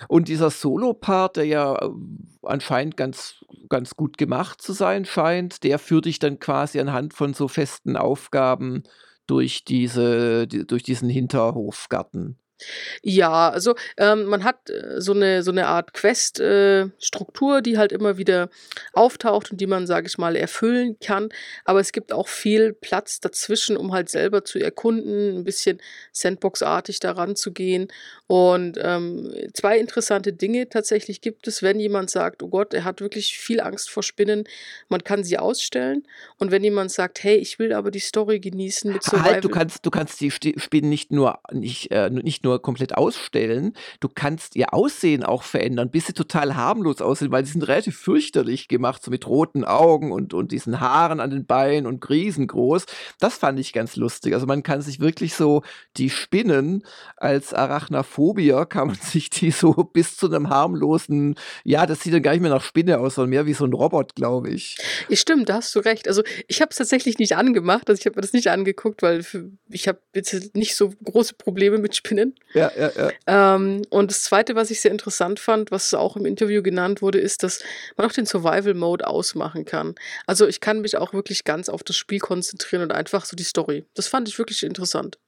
Und dieser Solo-Part, der ja äh, anscheinend ganz, ganz gut gemacht zu sein scheint, der führt dich dann quasi anhand von so festen Aufgaben durch diese, die, durch diesen Hinterhofgarten. Ja, also ähm, man hat äh, so eine, so eine Art Quest-Struktur, die halt immer wieder auftaucht und die man, sage ich mal, erfüllen kann. Aber es gibt auch viel Platz dazwischen, um halt selber zu erkunden, ein bisschen Sandbox-artig daran zu gehen. Und ähm, zwei interessante Dinge tatsächlich gibt es, wenn jemand sagt, oh Gott, er hat wirklich viel Angst vor Spinnen, man kann sie ausstellen. Und wenn jemand sagt, hey, ich will aber die Story genießen mit Survival. Halt, du kannst, du kannst die Spinnen nicht nur, nicht, äh, nicht nur komplett ausstellen, du kannst ihr Aussehen auch verändern, bis sie total harmlos aussehen, weil die sind relativ fürchterlich gemacht, so mit roten Augen und, und diesen Haaren an den Beinen und riesengroß. Das fand ich ganz lustig. Also man kann sich wirklich so die Spinnen als Arachnaphobier, (laughs) kann man sich die so bis zu einem harmlosen, ja, das sieht dann gar nicht mehr nach Spinne aus, sondern mehr wie so ein Robot, glaube ich. Ja, stimmt, da hast du recht. Also ich habe es tatsächlich nicht angemacht, also ich habe mir das nicht angeguckt, weil ich habe jetzt nicht so große Probleme mit Spinnen. Ja, ja, ja. Ähm, und das Zweite, was ich sehr interessant fand, was auch im Interview genannt wurde, ist, dass man auch den Survival-Mode ausmachen kann. Also ich kann mich auch wirklich ganz auf das Spiel konzentrieren und einfach so die Story. Das fand ich wirklich interessant.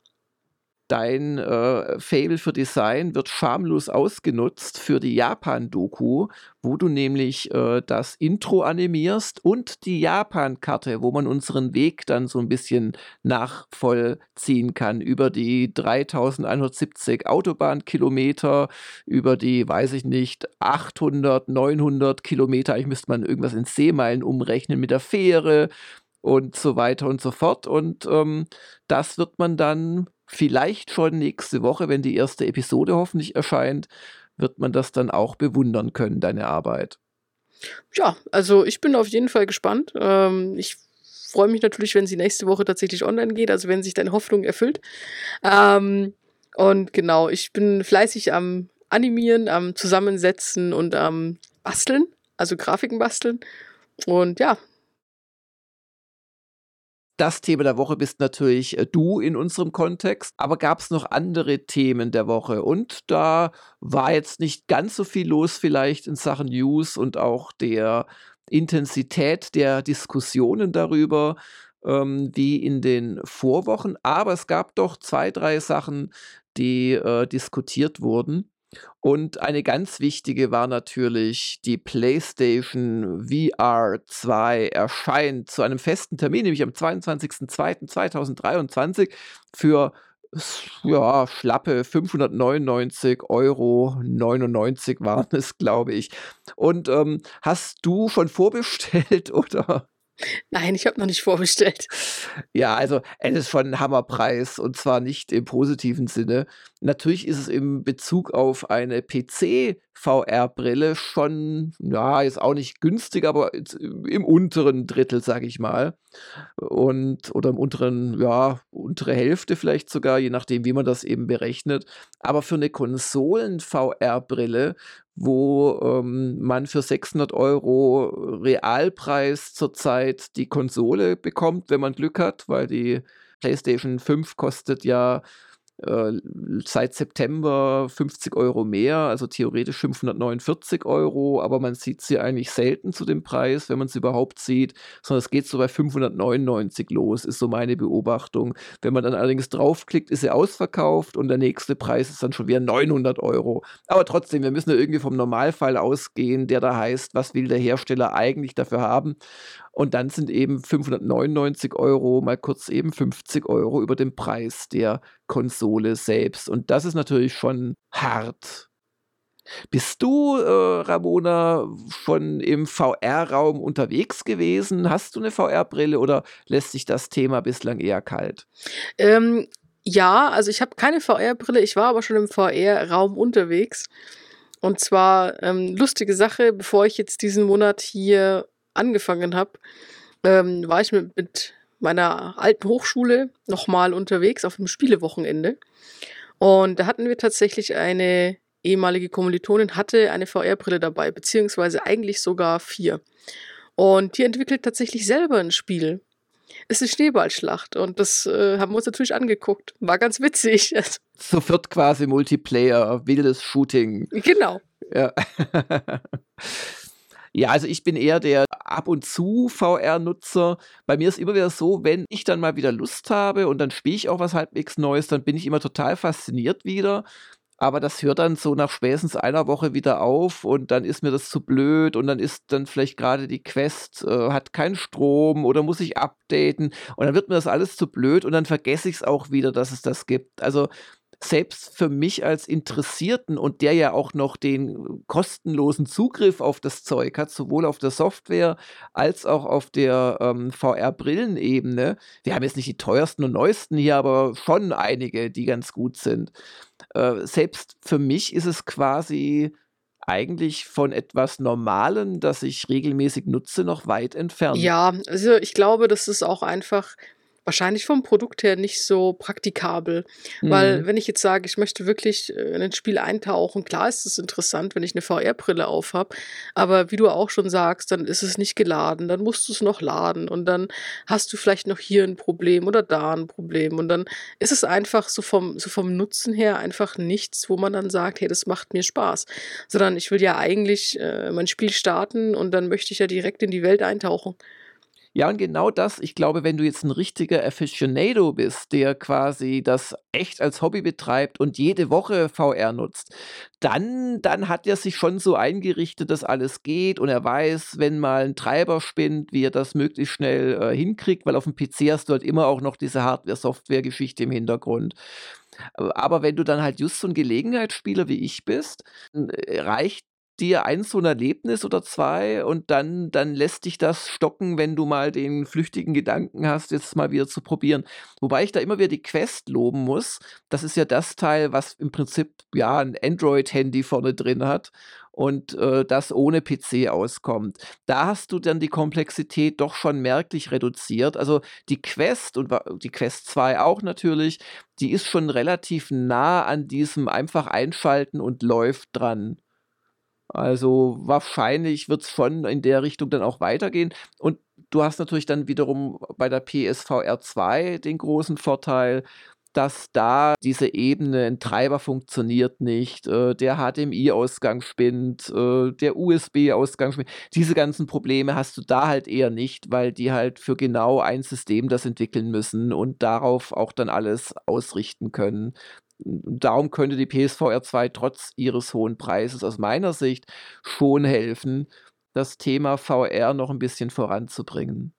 Dein äh, Fable für Design wird schamlos ausgenutzt für die Japan-Doku, wo du nämlich äh, das Intro animierst und die Japan-Karte, wo man unseren Weg dann so ein bisschen nachvollziehen kann über die 3170 Autobahnkilometer, über die, weiß ich nicht, 800, 900 Kilometer. Eigentlich müsste man irgendwas in Seemeilen umrechnen mit der Fähre und so weiter und so fort. Und ähm, das wird man dann vielleicht schon nächste Woche, wenn die erste Episode hoffentlich erscheint, wird man das dann auch bewundern können, deine Arbeit. Ja, also ich bin auf jeden Fall gespannt. Ähm, ich freue mich natürlich, wenn sie nächste Woche tatsächlich online geht, also wenn sich deine Hoffnung erfüllt. Ähm, und genau, ich bin fleißig am Animieren, am Zusammensetzen und am Basteln, also Grafiken basteln. Und ja, Das Thema der Woche bist natürlich äh, du in unserem Kontext, aber gab es noch andere Themen der Woche? Und da war jetzt nicht ganz so viel los vielleicht in Sachen News und auch der Intensität der Diskussionen darüber ähm, wie in den Vorwochen, aber es gab doch zwei, drei Sachen, die äh, diskutiert wurden. Und eine ganz wichtige war natürlich, die PlayStation VR 2 erscheint zu einem festen Termin, nämlich am 22.02.2023 für ja, schlappe 599 Euro 99 waren es, glaube ich. Und ähm, hast du schon vorbestellt (laughs) oder? Nein, ich habe noch nicht vorbestellt. Ja, also es ist schon ein Hammerpreis und zwar nicht im positiven Sinne. Natürlich ist es im Bezug auf eine PC-VR-Brille schon, ja, jetzt auch nicht günstig, aber im unteren Drittel, sage ich mal. Und, oder im unteren, ja, untere Hälfte vielleicht sogar, je nachdem, wie man das eben berechnet. Aber für eine Konsolen-VR-Brille, wo ähm, man für 600 Euro Realpreis zurzeit die Konsole bekommt, wenn man Glück hat, weil die PlayStation 5 kostet ja seit September 50 Euro mehr, also theoretisch 549 Euro, aber man sieht sie eigentlich selten zu dem Preis, wenn man sie überhaupt sieht, sondern es geht so bei 599 los, ist so meine Beobachtung. Wenn man dann allerdings draufklickt, ist sie ausverkauft und der nächste Preis ist dann schon wieder 900 Euro. Aber trotzdem, wir müssen ja irgendwie vom Normalfall ausgehen, der da heißt, was will der Hersteller eigentlich dafür haben? Und dann sind eben 599 Euro mal kurz eben 50 Euro über dem Preis der Konsole selbst. Und das ist natürlich schon hart. Bist du, äh, Ramona, schon im VR-Raum unterwegs gewesen? Hast du eine VR-Brille oder lässt sich das Thema bislang eher kalt? Ähm, ja, also ich habe keine VR-Brille, ich war aber schon im VR-Raum unterwegs. Und zwar ähm, lustige Sache, bevor ich jetzt diesen Monat hier angefangen habe, ähm, war ich mit, mit meiner alten Hochschule nochmal unterwegs auf einem Spielewochenende. Und da hatten wir tatsächlich eine ehemalige Kommilitonin, hatte eine VR-Brille dabei, beziehungsweise eigentlich sogar vier. Und die entwickelt tatsächlich selber ein Spiel. Es ist eine Schneeballschlacht und das äh, haben wir uns natürlich angeguckt. War ganz witzig. (laughs) So wird quasi Multiplayer, wildes Shooting. Genau. Ja. (laughs) Ja, also ich bin eher der ab und zu VR-Nutzer. Bei mir ist immer wieder so, wenn ich dann mal wieder Lust habe und dann spiele ich auch was halbwegs Neues, dann bin ich immer total fasziniert wieder. Aber das hört dann so nach spätestens einer Woche wieder auf und dann ist mir das zu blöd und dann ist dann vielleicht gerade die Quest, äh, hat keinen Strom oder muss ich updaten und dann wird mir das alles zu blöd und dann vergesse ich es auch wieder, dass es das gibt. Also selbst für mich als Interessierten und der ja auch noch den kostenlosen Zugriff auf das Zeug hat, sowohl auf der Software als auch auf der ähm, VR-Brillenebene. Wir haben jetzt nicht die teuersten und neuesten hier, aber schon einige, die ganz gut sind. Äh, selbst für mich ist es quasi eigentlich von etwas Normalem, das ich regelmäßig nutze, noch weit entfernt. Ja, also ich glaube, das ist auch einfach wahrscheinlich vom Produkt her nicht so praktikabel. Mhm. Weil wenn ich jetzt sage, ich möchte wirklich äh, in ein Spiel eintauchen, klar ist es interessant, wenn ich eine VR-Brille auf habe, aber wie du auch schon sagst, dann ist es nicht geladen, dann musst du es noch laden und dann hast du vielleicht noch hier ein Problem oder da ein Problem und dann ist es einfach so vom, so vom Nutzen her einfach nichts, wo man dann sagt, hey, das macht mir Spaß, sondern ich will ja eigentlich äh, mein Spiel starten und dann möchte ich ja direkt in die Welt eintauchen. Ja, und genau das, ich glaube, wenn du jetzt ein richtiger Aficionado bist, der quasi das echt als Hobby betreibt und jede Woche VR nutzt, dann, dann hat er sich schon so eingerichtet, dass alles geht und er weiß, wenn mal ein Treiber spinnt, wie er das möglichst schnell äh, hinkriegt, weil auf dem PC hast du halt immer auch noch diese Hardware-Software-Geschichte im Hintergrund. Aber wenn du dann halt just so ein Gelegenheitsspieler wie ich bist, reicht dir ein so ein Erlebnis oder zwei und dann, dann lässt dich das stocken, wenn du mal den flüchtigen Gedanken hast, jetzt mal wieder zu probieren. Wobei ich da immer wieder die Quest loben muss. Das ist ja das Teil, was im Prinzip ja ein Android-Handy vorne drin hat und äh, das ohne PC auskommt. Da hast du dann die Komplexität doch schon merklich reduziert. Also die Quest und die Quest 2 auch natürlich, die ist schon relativ nah an diesem einfach einschalten und läuft dran. Also wahrscheinlich wird es schon in der Richtung dann auch weitergehen. Und du hast natürlich dann wiederum bei der PSVR 2 den großen Vorteil, dass da diese Ebene, ein Treiber funktioniert nicht, äh, der HDMI-Ausgang spinnt, äh, der USB-Ausgang spinnt. Diese ganzen Probleme hast du da halt eher nicht, weil die halt für genau ein System das entwickeln müssen und darauf auch dann alles ausrichten können darum könnte die PSVR 2 trotz ihres hohen Preises aus meiner Sicht schon helfen, das Thema VR noch ein bisschen voranzubringen.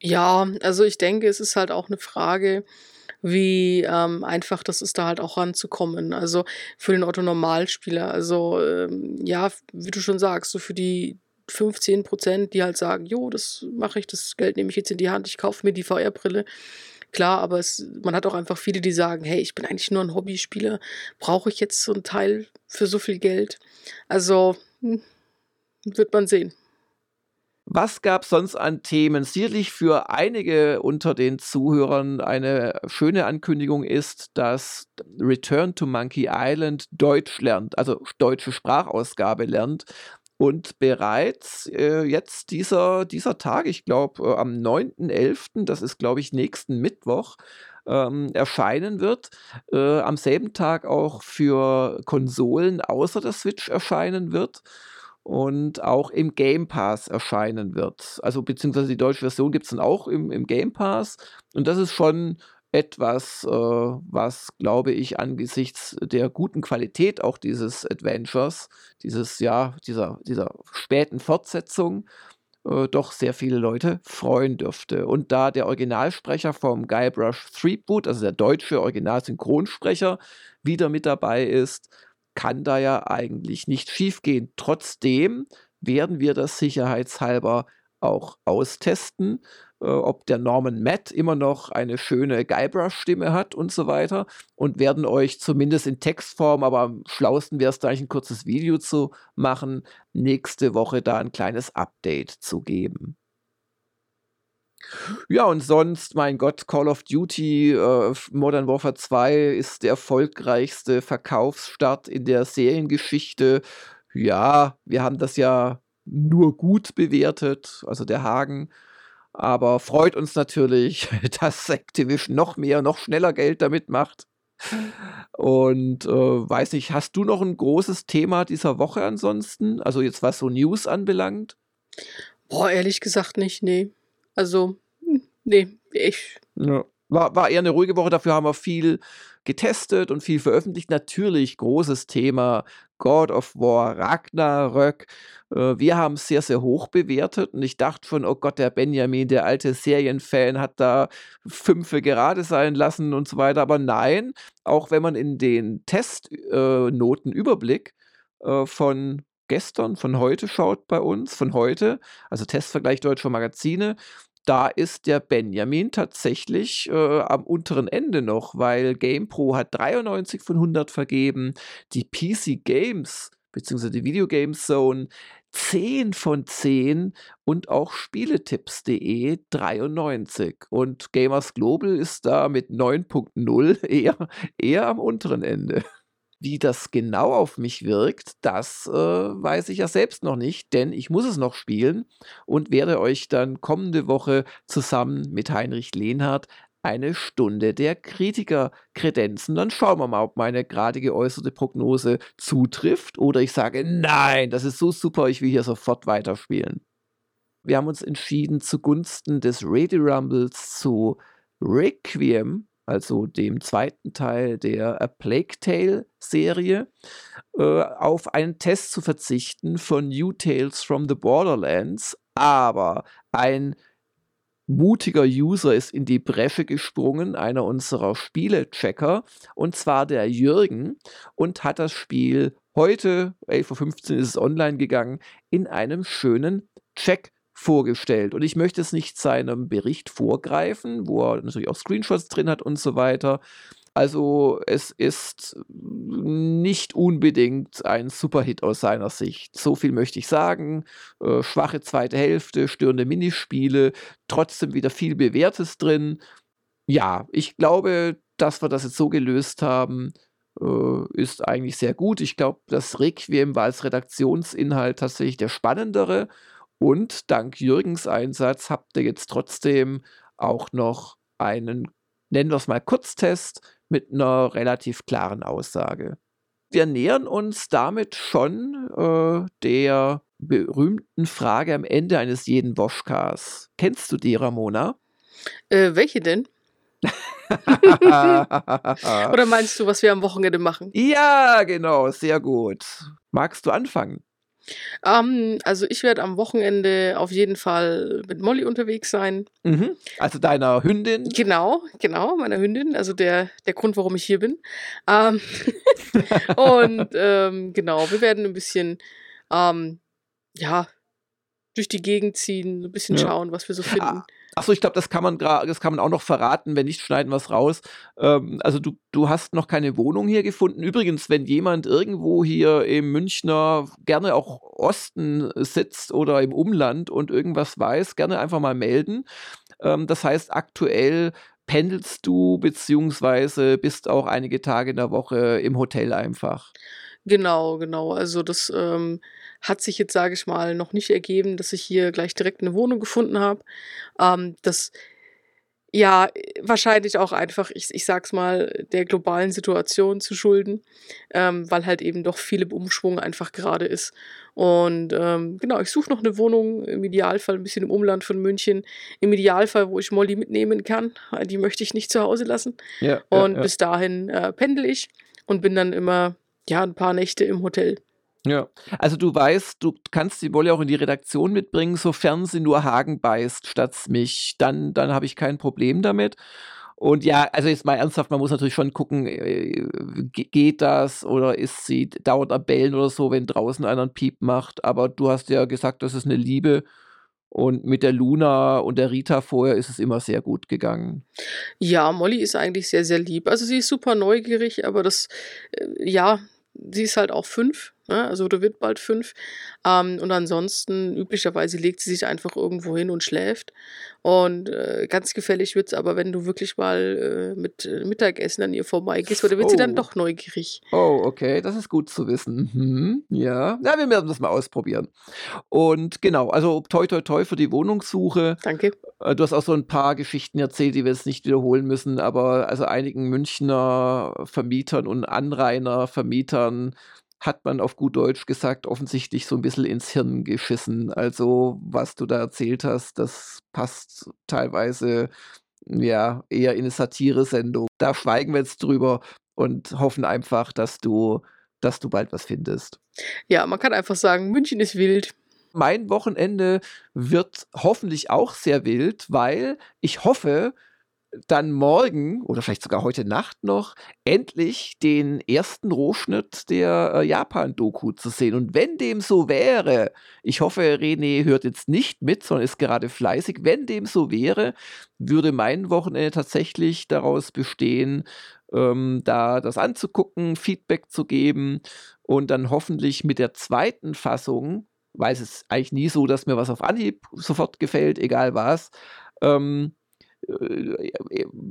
Ja, also ich denke, es ist halt auch eine Frage, wie ähm, einfach das ist, da halt auch ranzukommen. Also für den Otto-Normalspieler. Also ähm, ja, wie du schon sagst, so für die 15 Prozent, die halt sagen, jo, das mache ich, das Geld nehme ich jetzt in die Hand, ich kaufe mir die VR-Brille. Klar, aber es, man hat auch einfach viele, die sagen, hey, ich bin eigentlich nur ein Hobbyspieler, brauche ich jetzt so einen Teil für so viel Geld? Also hm, wird man sehen. Was gab es sonst an Themen? Sicherlich für einige unter den Zuhörern eine schöne Ankündigung ist, dass Return to Monkey Island Deutsch lernt, also deutsche Sprachausgabe lernt. Und bereits äh, jetzt dieser, dieser Tag, ich glaube äh, am 9.11., das ist glaube ich nächsten Mittwoch, ähm, erscheinen wird, äh, am selben Tag auch für Konsolen außer der Switch erscheinen wird und auch im Game Pass erscheinen wird. Also beziehungsweise die deutsche Version gibt es dann auch im, im Game Pass. Und das ist schon etwas, äh, was, glaube ich, angesichts der guten Qualität auch dieses Adventures, dieses, ja, dieser, dieser späten Fortsetzung, äh, doch sehr viele Leute freuen dürfte. Und da der Originalsprecher vom Guybrush Threepwood, also der deutsche Originalsynchronsprecher, wieder mit dabei ist, kann da ja eigentlich nicht schiefgehen. Trotzdem werden wir das sicherheitshalber auch austesten, ob der Norman Matt immer noch eine schöne Guybrush-Stimme hat und so weiter und werden euch zumindest in Textform, aber am schlausten wäre es da eigentlich ein kurzes Video zu machen, nächste Woche da ein kleines Update zu geben. Ja, und sonst, mein Gott, Call of Duty äh, Modern Warfare 2 ist der erfolgreichste Verkaufsstart in der Seriengeschichte. Ja, wir haben das ja nur gut bewertet, also der Hagen. Aber freut uns natürlich, (laughs) dass Activision noch mehr, noch schneller Geld damit macht. Und äh, weiß nicht, hast du noch ein großes Thema dieser Woche ansonsten? Also jetzt was so News anbelangt? Boah, ehrlich gesagt nicht, nee. Also, hm, nee, ich. Ja. War, war eher eine ruhige Woche, dafür haben wir viel getestet und viel veröffentlicht. Natürlich großes Thema God of War Ragnarök. Äh, wir haben es sehr, sehr hoch bewertet und ich dachte schon, oh Gott, der Benjamin, der alte Serienfan, hat da Fünfe gerade sein lassen und so weiter. Aber nein, auch wenn man in den Testnotenüberblick äh, von gestern, von heute schaut bei uns, von heute, also Testvergleich deutscher Magazine, da ist der Benjamin tatsächlich äh, am unteren Ende noch, weil GamePro hat 93 von 100 vergeben, die PC Games bzw. die Video Games Zone 10 von 10 und auch Spieletipps.de 93. Und Gamers Global ist da mit 9.0 (laughs) eher, eher am unteren Ende. Wie das genau auf mich wirkt, das äh, weiß ich ja selbst noch nicht, denn ich muss es noch spielen und werde euch dann kommende Woche zusammen mit Heinrich Lehnhardt eine Stunde der Kritiker kredenzen. Dann schauen wir mal, ob meine gerade geäußerte Prognose zutrifft oder ich sage, nein, das ist so super, ich will hier sofort weiterspielen. Wir haben uns entschieden, zugunsten des Radio Rumbles zu Requiem also dem zweiten Teil der A Plague Tale Serie, äh, auf einen Test zu verzichten von New Tales from the Borderlands. Aber ein mutiger User ist in die Bresche gesprungen, einer unserer Spiele-Checker, und zwar der Jürgen, und hat das Spiel heute, 11.15 Uhr ist es online gegangen, in einem schönen Check vorgestellt. Und ich möchte es nicht seinem Bericht vorgreifen, wo er natürlich auch Screenshots drin hat und so weiter. Also es ist nicht unbedingt ein Superhit aus seiner Sicht. So viel möchte ich sagen. Äh, schwache zweite Hälfte, störende Minispiele, trotzdem wieder viel Bewährtes drin. Ja, ich glaube, dass wir das jetzt so gelöst haben, äh, ist eigentlich sehr gut. Ich glaube, das Requiem war als Redaktionsinhalt tatsächlich der spannendere. Und dank Jürgens Einsatz habt ihr jetzt trotzdem auch noch einen, nennen wir es mal Kurztest, mit einer relativ klaren Aussage. Wir nähern uns damit schon äh, der berühmten Frage am Ende eines jeden Woschkas. Kennst du die, Ramona? Äh, welche denn? (laughs) Oder meinst du, was wir am Wochenende machen? Ja, genau, sehr gut. Magst du anfangen? Ähm, also ich werde am Wochenende auf jeden Fall mit Molly unterwegs sein. Mhm. Also deiner Hündin? Genau, genau, meiner Hündin. Also der, der Grund, warum ich hier bin. Ähm, (laughs) und ähm, genau, wir werden ein bisschen, ähm, ja, durch die Gegend ziehen, ein bisschen ja. schauen, was wir so finden. Achso, ich glaube, das kann man das kann man auch noch verraten. Wenn nicht, schneiden wir es raus. Ähm, also du, du hast noch keine Wohnung hier gefunden. Übrigens, wenn jemand irgendwo hier im Münchner, gerne auch Osten sitzt oder im Umland und irgendwas weiß, gerne einfach mal melden. Ähm, das heißt, aktuell pendelst du beziehungsweise bist auch einige Tage in der Woche im Hotel einfach. Genau, genau. Also das ähm, hat sich jetzt, sage ich mal, noch nicht ergeben, dass ich hier gleich direkt eine Wohnung gefunden habe. Ähm, das ja, wahrscheinlich auch einfach, ich, ich sag's mal, der globalen Situation zu schulden, ähm, weil halt eben doch viel im Umschwung einfach gerade ist. Und ähm, genau, ich suche noch eine Wohnung, im Idealfall ein bisschen im Umland von München. Im Idealfall, wo ich Molly mitnehmen kann. Die möchte ich nicht zu Hause lassen. Ja, ja, und ja. bis dahin äh, pendel ich und bin dann immer ja, ein paar Nächte im Hotel. Ja, also du weißt, du kannst die Wolle auch in die Redaktion mitbringen, sofern sie nur Hagen beißt statt mich. Dann, dann habe ich kein Problem damit. Und ja, also jetzt mal ernsthaft, man muss natürlich schon gucken, äh, geht das oder ist sie dauernd am Bellen oder so, wenn draußen einer einen Piep macht. Aber du hast ja gesagt, das ist eine Liebe. Und mit der Luna und der Rita vorher ist es immer sehr gut gegangen. Ja, Molly ist eigentlich sehr, sehr lieb. Also sie ist super neugierig, aber das, äh, ja, sie ist halt auch fünf, ne? also oder wird bald fünf. Ähm, und ansonsten, üblicherweise legt sie sich einfach irgendwo hin und schläft. Und äh, ganz gefällig wird es aber, wenn du wirklich mal äh, mit äh, Mittagessen an ihr vorbeigehst, oder wird sie dann Oh. doch neugierig. Oh, okay, das ist gut zu wissen. Mhm, ja, na, wir werden das mal ausprobieren. Und genau, also toi toi toi für die Wohnungssuche. Danke. Äh, Du hast auch so ein paar Geschichten erzählt, die wir jetzt nicht wiederholen müssen, aber also einigen Münchner Vermietern und Anrainer Vermietern hat man auf gut Deutsch gesagt offensichtlich so ein bisschen ins Hirn geschissen. Also, was du da erzählt hast, das passt teilweise, ja, eher in 'ne Satiresendung. Da schweigen wir jetzt drüber und hoffen einfach, dass du dass du bald was findest. Ja, man kann einfach sagen, München ist wild. Mein Wochenende wird hoffentlich auch sehr wild, weil ich hoffe, dann morgen oder vielleicht sogar heute Nacht noch endlich den ersten Rohschnitt der äh, Japan-Doku zu sehen. Und wenn dem so wäre, ich hoffe, René hört jetzt nicht mit, sondern ist gerade fleißig. Wenn dem so wäre, würde mein Wochenende tatsächlich daraus bestehen, ähm, da das anzugucken, Feedback zu geben und dann hoffentlich mit der zweiten Fassung, weil es ist eigentlich nie so, dass mir was auf Anhieb sofort gefällt, egal was, ähm, äh,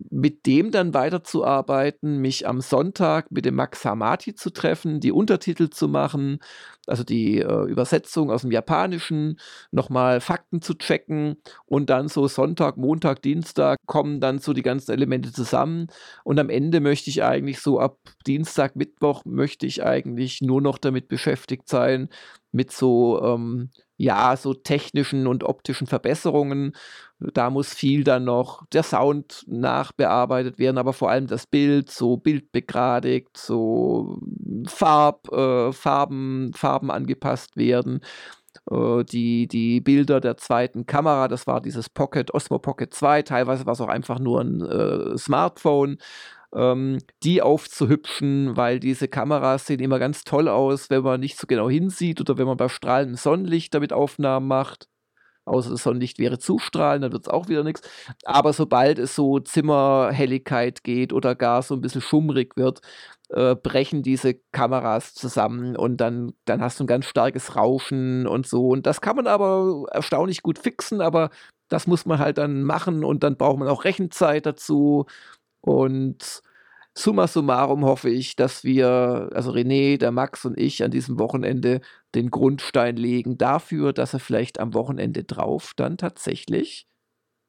mit dem dann weiterzuarbeiten, mich am Sonntag mit dem Max Hamati zu treffen, die Untertitel zu machen, also die äh, Übersetzung aus dem Japanischen, nochmal Fakten zu checken und dann so Sonntag, Montag, Dienstag kommen dann so die ganzen Elemente zusammen und am Ende möchte ich eigentlich so ab Dienstag, Mittwoch möchte ich eigentlich nur noch damit beschäftigt sein, mit so, ähm, ja, so technischen und optischen Verbesserungen. Da muss viel dann noch der Sound nachbearbeitet werden, aber vor allem das Bild, so bildbegradigt, so Farb, äh, Farben, Farben angepasst werden. Äh, die, die Bilder der zweiten Kamera, das war dieses Pocket, Osmo Pocket 2, teilweise war es auch einfach nur ein äh, Smartphone ähm, die aufzuhübschen, weil diese Kameras sehen immer ganz toll aus, wenn man nicht so genau hinsieht oder wenn man bei strahlendem Sonnenlicht damit Aufnahmen macht. Außer das Sonnenlicht wäre zu strahlend, dann wird es auch wieder nichts. Aber sobald es so Zimmerhelligkeit geht oder gar so ein bisschen schummrig wird, äh, brechen diese Kameras zusammen und dann, dann hast du ein ganz starkes Rauschen und so. Und das kann man aber erstaunlich gut fixen, aber das muss man halt dann machen und dann braucht man auch Rechenzeit dazu. Und summa summarum hoffe ich, dass wir, also René, der Max und ich an diesem Wochenende den Grundstein legen dafür, dass ihr vielleicht am Wochenende drauf dann tatsächlich,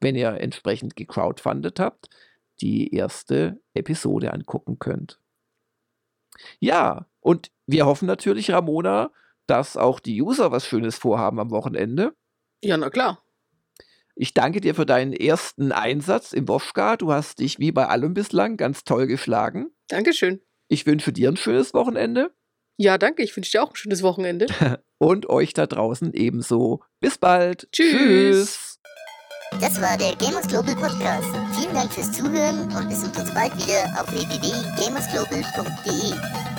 wenn ihr entsprechend gecrowdfundet habt, die erste Episode angucken könnt. Ja, und wir hoffen natürlich, Ramona, dass auch die User was Schönes vorhaben am Wochenende. Ja, na klar. Ich danke dir für deinen ersten Einsatz im Woschka. Du hast dich wie bei allem bislang ganz toll geschlagen. Dankeschön. Ich wünsche dir ein schönes Wochenende Ja, danke. Ich wünsche dir auch ein schönes Wochenende. (laughs) und euch da draußen ebenso. Bis bald. Tschüss. Das war der Gamers Global Podcast. Vielen Dank fürs Zuhören und besucht uns bald wieder auf www.gamersglobal.de.